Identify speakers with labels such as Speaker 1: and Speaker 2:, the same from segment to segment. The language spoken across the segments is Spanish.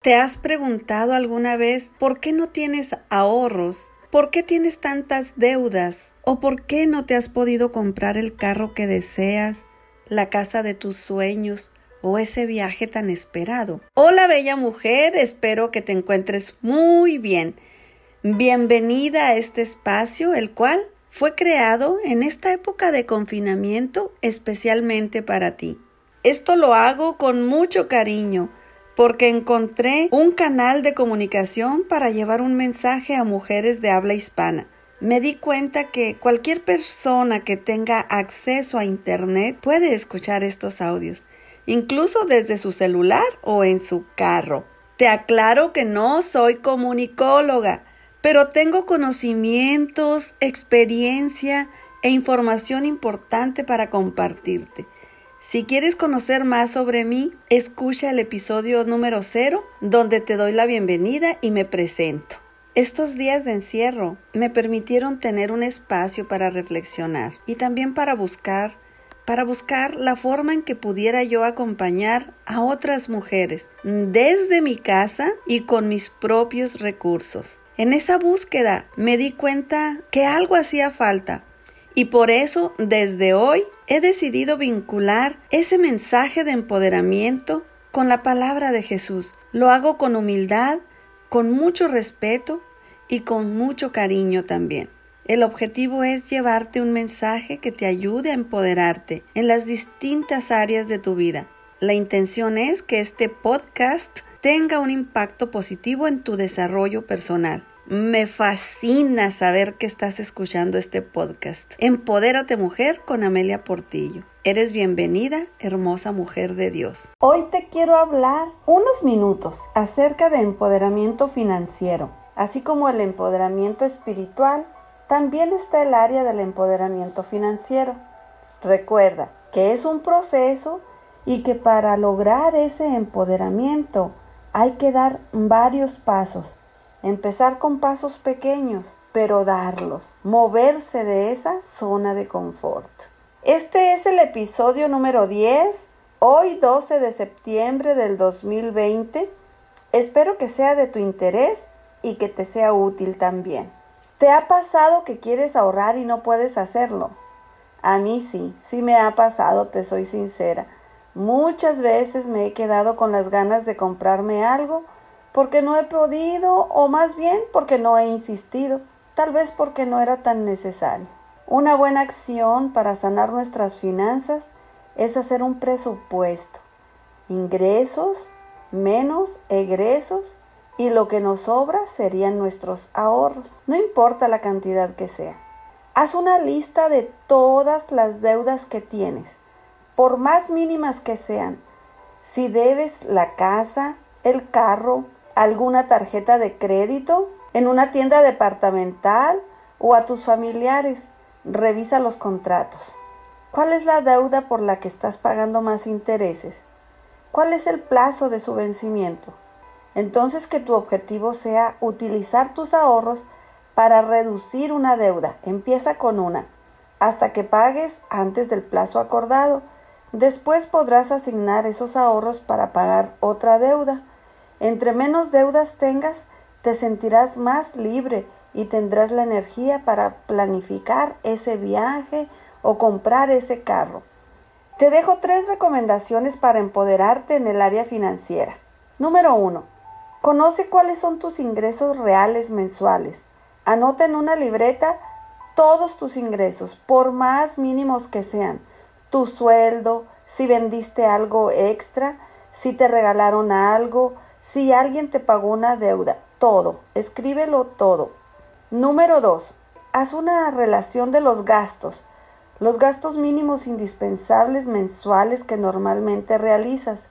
Speaker 1: ¿Te has preguntado alguna vez por qué no tienes ahorros? ¿Por qué tienes tantas deudas? ¿O por qué no te has podido comprar el carro que deseas, la casa de tus sueños o ese viaje tan esperado? Hola bella mujer, espero que te encuentres muy bien. Bienvenida a este espacio, el cual fue creado en esta época de confinamiento especialmente para ti. Esto lo hago con mucho cariño porque encontré un canal de comunicación para llevar un mensaje a mujeres de habla hispana. Me di cuenta que cualquier persona que tenga acceso a Internet puede escuchar estos audios, incluso desde su celular o en su carro. Te aclaro que no soy comunicóloga, pero tengo conocimientos, experiencia e información importante para compartirte. Si quieres conocer más sobre mí, escucha el episodio número 0, donde te doy la bienvenida y me presento. Estos días de encierro me permitieron tener un espacio para reflexionar y también para buscar, para buscar la forma en que pudiera yo acompañar a otras mujeres desde mi casa y con mis propios recursos. En esa búsqueda me di cuenta que algo hacía falta y por eso desde hoy he decidido vincular ese mensaje de empoderamiento con la palabra de Jesús. Lo hago con humildad, con mucho respeto y con mucho cariño también. El objetivo es llevarte un mensaje que te ayude a empoderarte en las distintas áreas de tu vida. La intención es que este podcast tenga un impacto positivo en tu desarrollo personal. Me fascina saber que estás escuchando este podcast. Empodérate mujer con Amelia Portillo. Eres bienvenida, hermosa mujer de Dios. Hoy te quiero hablar unos minutos acerca de empoderamiento financiero. Así como el empoderamiento espiritual, también está el área del empoderamiento financiero. Recuerda que es un proceso y que para lograr ese empoderamiento hay que dar varios pasos Empezar con pasos pequeños, pero darlos. Moverse de esa zona de confort. Este es el episodio número 10, hoy 12 de septiembre del 2020. Espero que sea de tu interés y que te sea útil también. ¿Te ha pasado que quieres ahorrar y no puedes hacerlo? A mí sí, sí me ha pasado, te soy sincera. Muchas veces me he quedado con las ganas de comprarme algo porque no he podido o más bien porque no he insistido, tal vez porque no era tan necesario. Una buena acción para sanar nuestras finanzas es hacer un presupuesto, ingresos menos egresos y lo que nos sobra serían nuestros ahorros, no importa la cantidad que sea. Haz una lista de todas las deudas que tienes, por más mínimas que sean. Si debes la casa, el carro, alguna tarjeta de crédito, en una tienda departamental o a tus familiares. Revisa los contratos. ¿Cuál es la deuda por la que estás pagando más intereses? ¿Cuál es el plazo de su vencimiento? Entonces que tu objetivo sea utilizar tus ahorros para reducir una deuda. Empieza con una, hasta que pagues antes del plazo acordado. Después podrás asignar esos ahorros para pagar otra deuda. Entre menos deudas tengas, te sentirás más libre y tendrás la energía para planificar ese viaje o comprar ese carro. Te dejo tres recomendaciones para empoderarte en el área financiera. Número 1. Conoce cuáles son tus ingresos reales mensuales. Anota en una libreta todos tus ingresos, por más mínimos que sean. Tu sueldo, si vendiste algo extra, si te regalaron algo, si alguien te pagó una deuda, todo, escríbelo todo. Número 2. Haz una relación de los gastos, los gastos mínimos indispensables mensuales que normalmente realizas,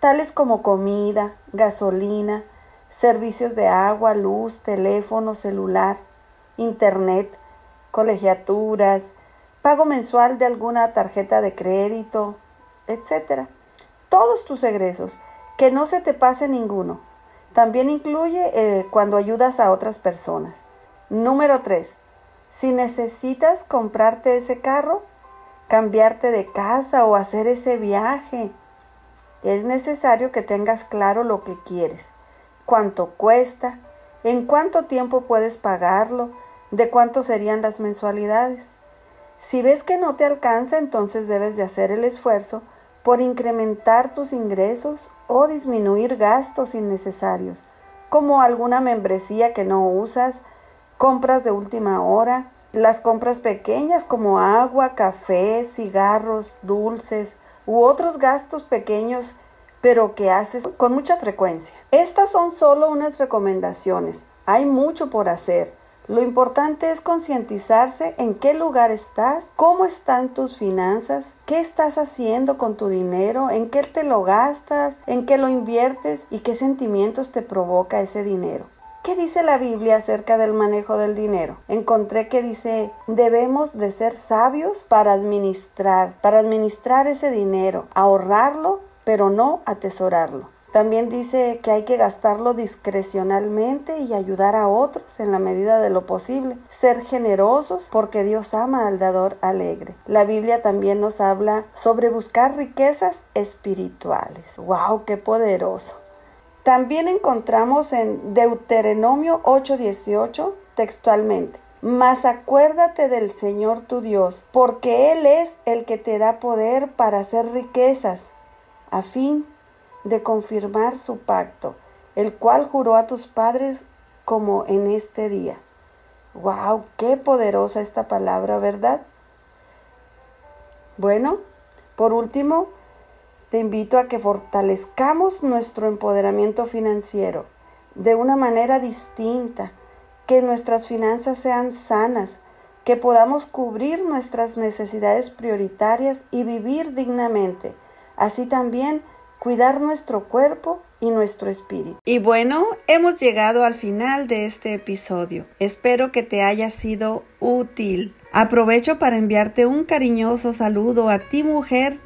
Speaker 1: tales como comida, gasolina, servicios de agua, luz, teléfono, celular, internet, colegiaturas, pago mensual de alguna tarjeta de crédito, etc. Todos tus egresos que no se te pase ninguno. También incluye eh, cuando ayudas a otras personas. Número 3. Si necesitas comprarte ese carro, cambiarte de casa o hacer ese viaje, Es necesario que tengas claro lo que quieres, cuánto cuesta, en cuánto tiempo puedes pagarlo, de cuánto serían las mensualidades. Si ves que no te alcanza, entonces debes de hacer el esfuerzo por incrementar tus ingresos o disminuir gastos innecesarios, como alguna membresía que no usas, compras de última hora, las compras pequeñas como agua, café, cigarros, dulces u otros gastos pequeños pero que haces con mucha frecuencia. Estas son solo unas recomendaciones. Hay mucho por hacer. Lo importante es concientizarse en qué lugar estás, cómo están tus finanzas, qué estás haciendo con tu dinero, en qué te lo gastas, en qué lo inviertes y qué sentimientos te provoca ese dinero. ¿Qué dice la Biblia acerca del manejo del dinero? Encontré que dice, debemos de ser sabios para administrar, para administrar ese dinero, ahorrarlo, pero no atesorarlo. También dice que hay que gastarlo discrecionalmente y ayudar a otros en la medida de lo posible. Ser generosos porque Dios ama al dador alegre. La Biblia también nos habla sobre buscar riquezas espirituales. ¡Wow! ¡Qué poderoso! También encontramos en Deuteronomio 8:18 textualmente. Mas acuérdate del Señor tu Dios, porque Él es el que te da poder para hacer riquezas, a fin de confirmar su pacto, el cual juró a tus padres como en este día. ¡Wow! ¡Qué poderosa esta palabra, ¿verdad? Bueno, por último, te invito a que fortalezcamos nuestro empoderamiento financiero de una manera distinta, que nuestras finanzas sean sanas, que podamos cubrir nuestras necesidades prioritarias y vivir dignamente. Así también cuidar nuestro cuerpo y nuestro espíritu. Y bueno, hemos llegado al final de este episodio. Espero que te haya sido útil. Aprovecho para enviarte un cariñoso saludo a ti mujer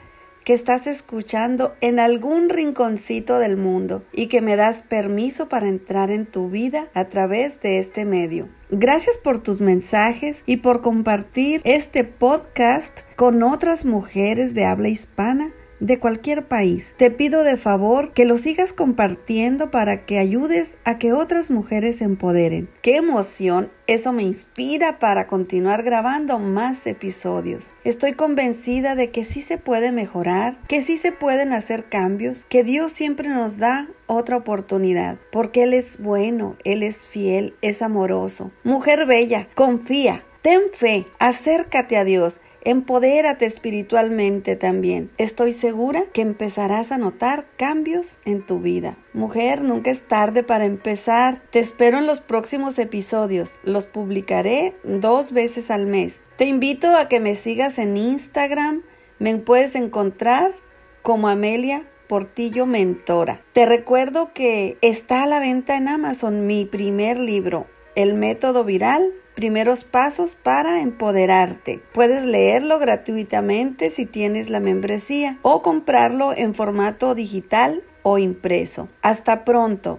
Speaker 1: que estás escuchando en algún rinconcito del mundo y que me das permiso para entrar en tu vida a través de este medio. Gracias por tus mensajes y por compartir este podcast con otras mujeres de habla hispana de cualquier país. Te pido de favor que lo sigas compartiendo para que ayudes a que otras mujeres se empoderen. ¡Qué emoción! Eso me inspira para continuar grabando más episodios. Estoy convencida de que sí se puede mejorar, que sí se pueden hacer cambios, que Dios siempre nos da otra oportunidad, porque Él es bueno, Él es fiel, es amoroso. Mujer bella, confía, ten fe, acércate a Dios Empodérate espiritualmente también. Estoy segura que empezarás a notar cambios en tu vida. Mujer, nunca es tarde para empezar. Te espero en los próximos episodios. Los publicaré dos veces al mes. Te invito a que me sigas en Instagram. Me puedes encontrar como Amelia Portillo Mentora. Te recuerdo que está a la venta en Amazon mi primer libro, El método viral Primeros pasos para empoderarte. Puedes leerlo gratuitamente si tienes la membresía o comprarlo en formato digital o impreso. Hasta pronto.